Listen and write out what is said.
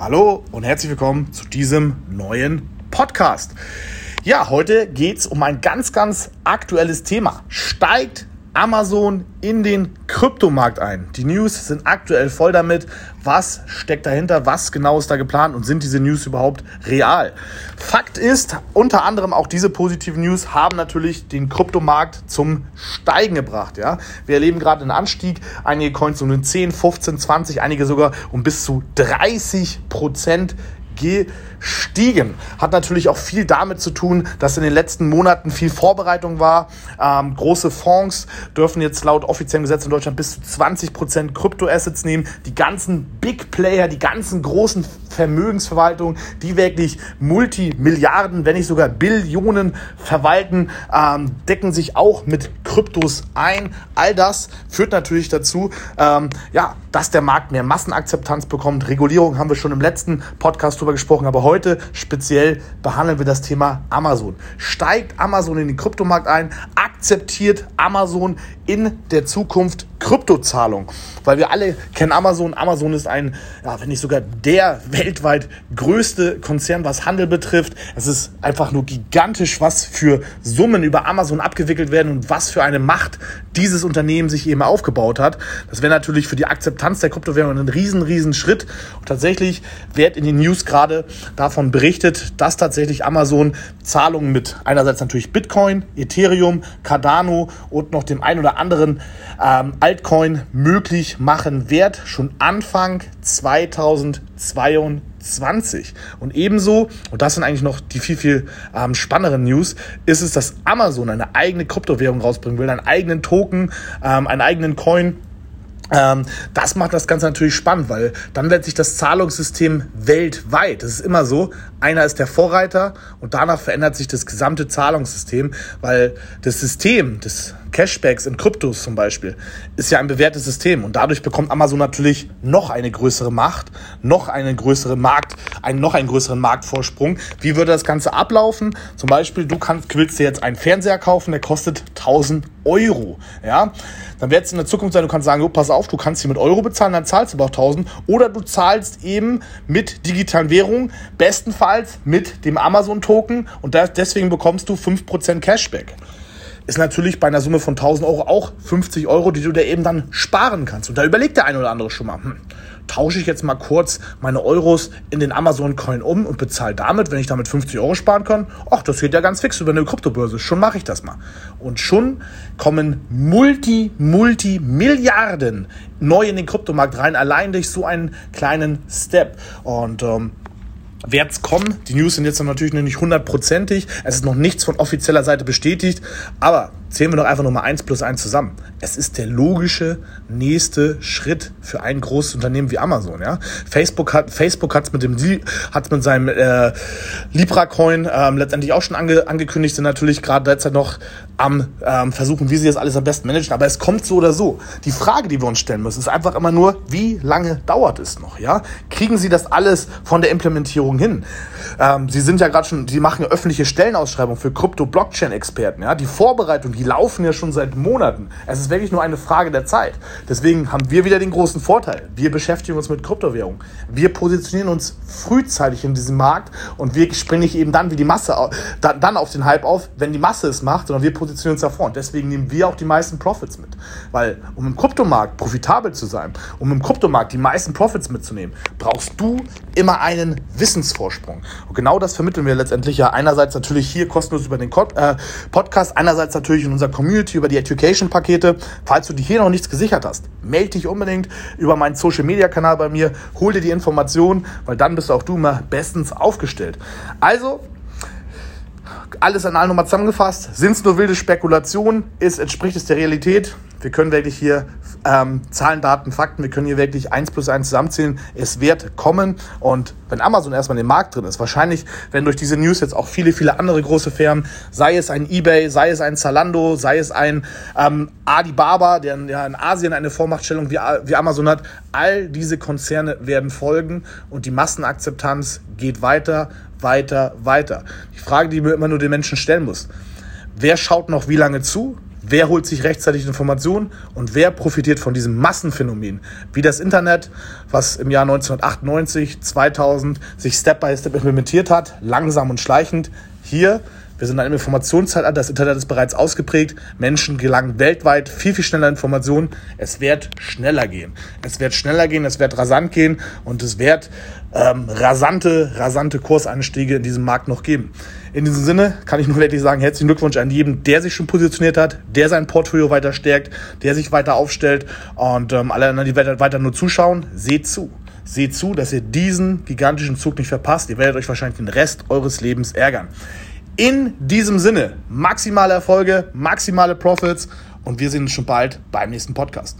Hallo und herzlich willkommen zu diesem neuen Podcast. Ja, heute geht es um ein ganz, ganz aktuelles Thema. Steigt Amazon in den Kryptomarkt ein. Die News sind aktuell voll damit. Was steckt dahinter? Was genau ist da geplant? Und sind diese News überhaupt real? Fakt ist, unter anderem auch diese positiven News haben natürlich den Kryptomarkt zum Steigen gebracht. Ja? Wir erleben gerade einen Anstieg. Einige Coins um 10, 15, 20, einige sogar um bis zu 30 Prozent gestiegen. Hat natürlich auch viel damit zu tun, dass in den letzten Monaten viel Vorbereitung war. Ähm, große Fonds dürfen jetzt laut offiziellem Gesetz in Deutschland bis zu 20 Prozent Kryptoassets nehmen. Die ganzen Big Player, die ganzen großen Vermögensverwaltungen, die wirklich Multimilliarden, wenn nicht sogar Billionen verwalten, ähm, decken sich auch mit Kryptos ein. All das führt natürlich dazu, ähm, ja, dass der Markt mehr Massenakzeptanz bekommt. Regulierung haben wir schon im letzten Podcast drüber gesprochen, aber heute speziell behandeln wir das Thema Amazon. Steigt Amazon in den Kryptomarkt ein? Akzeptiert Amazon in der Zukunft Kryptozahlung. Weil wir alle kennen Amazon. Amazon ist ein, ja, wenn nicht sogar der weltweit größte Konzern, was Handel betrifft. Es ist einfach nur gigantisch, was für Summen über Amazon abgewickelt werden und was für eine Macht dieses Unternehmen sich eben aufgebaut hat. Das wäre natürlich für die Akzeptanz der Kryptowährung ein riesen, riesen Schritt. Und tatsächlich wird in den News gerade davon berichtet, dass tatsächlich Amazon Zahlungen mit einerseits natürlich Bitcoin, Ethereum, Cardano und noch dem ein oder anderen ähm, Altcoin möglich machen wird, schon Anfang 2022. Und ebenso, und das sind eigentlich noch die viel, viel ähm, spannenderen News, ist es, dass Amazon eine eigene Kryptowährung rausbringen will, einen eigenen Token, ähm, einen eigenen Coin, ähm, das macht das Ganze natürlich spannend, weil dann wird sich das Zahlungssystem weltweit, das ist immer so, einer ist der Vorreiter und danach verändert sich das gesamte Zahlungssystem, weil das System des Cashbacks in Kryptos zum Beispiel ist ja ein bewährtes System und dadurch bekommt Amazon natürlich noch eine größere Macht, noch einen größeren Markt, einen noch einen größeren Marktvorsprung. Wie würde das Ganze ablaufen? Zum Beispiel, du kannst, willst dir jetzt einen Fernseher kaufen, der kostet 1000 Euro, ja? Dann wird es in der Zukunft sein, du kannst sagen, oh, pass auf, du kannst hier mit Euro bezahlen, dann zahlst du aber auch 1000 oder du zahlst eben mit digitalen Währungen, bestenfalls mit dem Amazon-Token und deswegen bekommst du 5% Cashback ist natürlich bei einer Summe von 1000 Euro auch 50 Euro, die du dir eben dann sparen kannst. Und da überlegt der eine oder andere schon mal, hm, tausche ich jetzt mal kurz meine Euros in den Amazon-Coin um und bezahle damit, wenn ich damit 50 Euro sparen kann. Ach, das geht ja ganz fix über eine Kryptobörse. Schon mache ich das mal. Und schon kommen Multi, Multi, Milliarden neu in den Kryptomarkt rein, allein durch so einen kleinen Step. Und ähm, wird es kommen. Die News sind jetzt natürlich noch nicht hundertprozentig. Es ist noch nichts von offizieller Seite bestätigt. Aber zählen wir doch einfach nochmal eins plus eins zusammen. Es ist der logische nächste Schritt für ein großes Unternehmen wie Amazon. Ja? Facebook hat Facebook mit mit seinem äh, Libra Coin ähm, letztendlich auch schon ange, angekündigt. Sind natürlich gerade derzeit noch am ähm, versuchen, wie sie das alles am besten managen. Aber es kommt so oder so. Die Frage, die wir uns stellen müssen, ist einfach immer nur, wie lange dauert es noch? Ja, kriegen Sie das alles von der Implementierung hin? Ähm, sie sind ja gerade schon, Sie machen öffentliche Stellenausschreibungen für Krypto-Blockchain-Experten. Ja, die Vorbereitung die laufen ja schon seit Monaten. Es ist wirklich nur eine Frage der Zeit. Deswegen haben wir wieder den großen Vorteil. Wir beschäftigen uns mit Kryptowährungen. Wir positionieren uns frühzeitig in diesem Markt und wir springen nicht eben dann wie die Masse dann auf den Hype auf, wenn die Masse es macht, sondern wir positionieren uns davor. Und deswegen nehmen wir auch die meisten Profits mit. Weil um im Kryptomarkt profitabel zu sein, um im Kryptomarkt die meisten Profits mitzunehmen, brauchst du immer einen Wissensvorsprung. Und genau das vermitteln wir letztendlich ja einerseits natürlich hier kostenlos über den äh, Podcast, einerseits natürlich in unserer Community über die Education-Pakete. Falls du dir hier noch nichts gesichert hast, melde dich unbedingt über meinen Social-Media-Kanal bei mir, hol dir die Informationen, weil dann bist auch du immer bestens aufgestellt. Also, alles an allem nochmal zusammengefasst. Sind es nur wilde Spekulationen? Ist, entspricht es der Realität? Wir können wirklich hier ähm, Zahlen, Daten, Fakten, wir können hier wirklich eins plus eins zusammenzählen. Es wird kommen und wenn Amazon erstmal in dem Markt drin ist, wahrscheinlich werden durch diese News jetzt auch viele, viele andere große Firmen, sei es ein eBay, sei es ein Zalando, sei es ein ähm, Alibaba, der ja in Asien eine Vormachtstellung wie, wie Amazon hat, all diese Konzerne werden folgen und die Massenakzeptanz geht weiter, weiter, weiter. Die Frage, die mir immer nur den Menschen stellen muss, wer schaut noch wie lange zu? Wer holt sich rechtzeitig Informationen und wer profitiert von diesem Massenphänomen, wie das Internet, was im Jahr 1998, 2000 sich Step by Step implementiert hat, langsam und schleichend. Hier wir sind in einem Informationszeitalter, das Internet ist bereits ausgeprägt. Menschen gelangen weltweit viel, viel schneller Informationen. Es wird schneller gehen. Es wird schneller gehen, es wird rasant gehen und es wird ähm, rasante, rasante Kurseinstiege in diesem Markt noch geben. In diesem Sinne kann ich nur wirklich sagen, herzlichen Glückwunsch an jeden, der sich schon positioniert hat, der sein Portfolio weiter stärkt, der sich weiter aufstellt und ähm, alle anderen, die weiter nur zuschauen, seht zu. Seht zu, dass ihr diesen gigantischen Zug nicht verpasst. Ihr werdet euch wahrscheinlich den Rest eures Lebens ärgern. In diesem Sinne, maximale Erfolge, maximale Profits und wir sehen uns schon bald beim nächsten Podcast.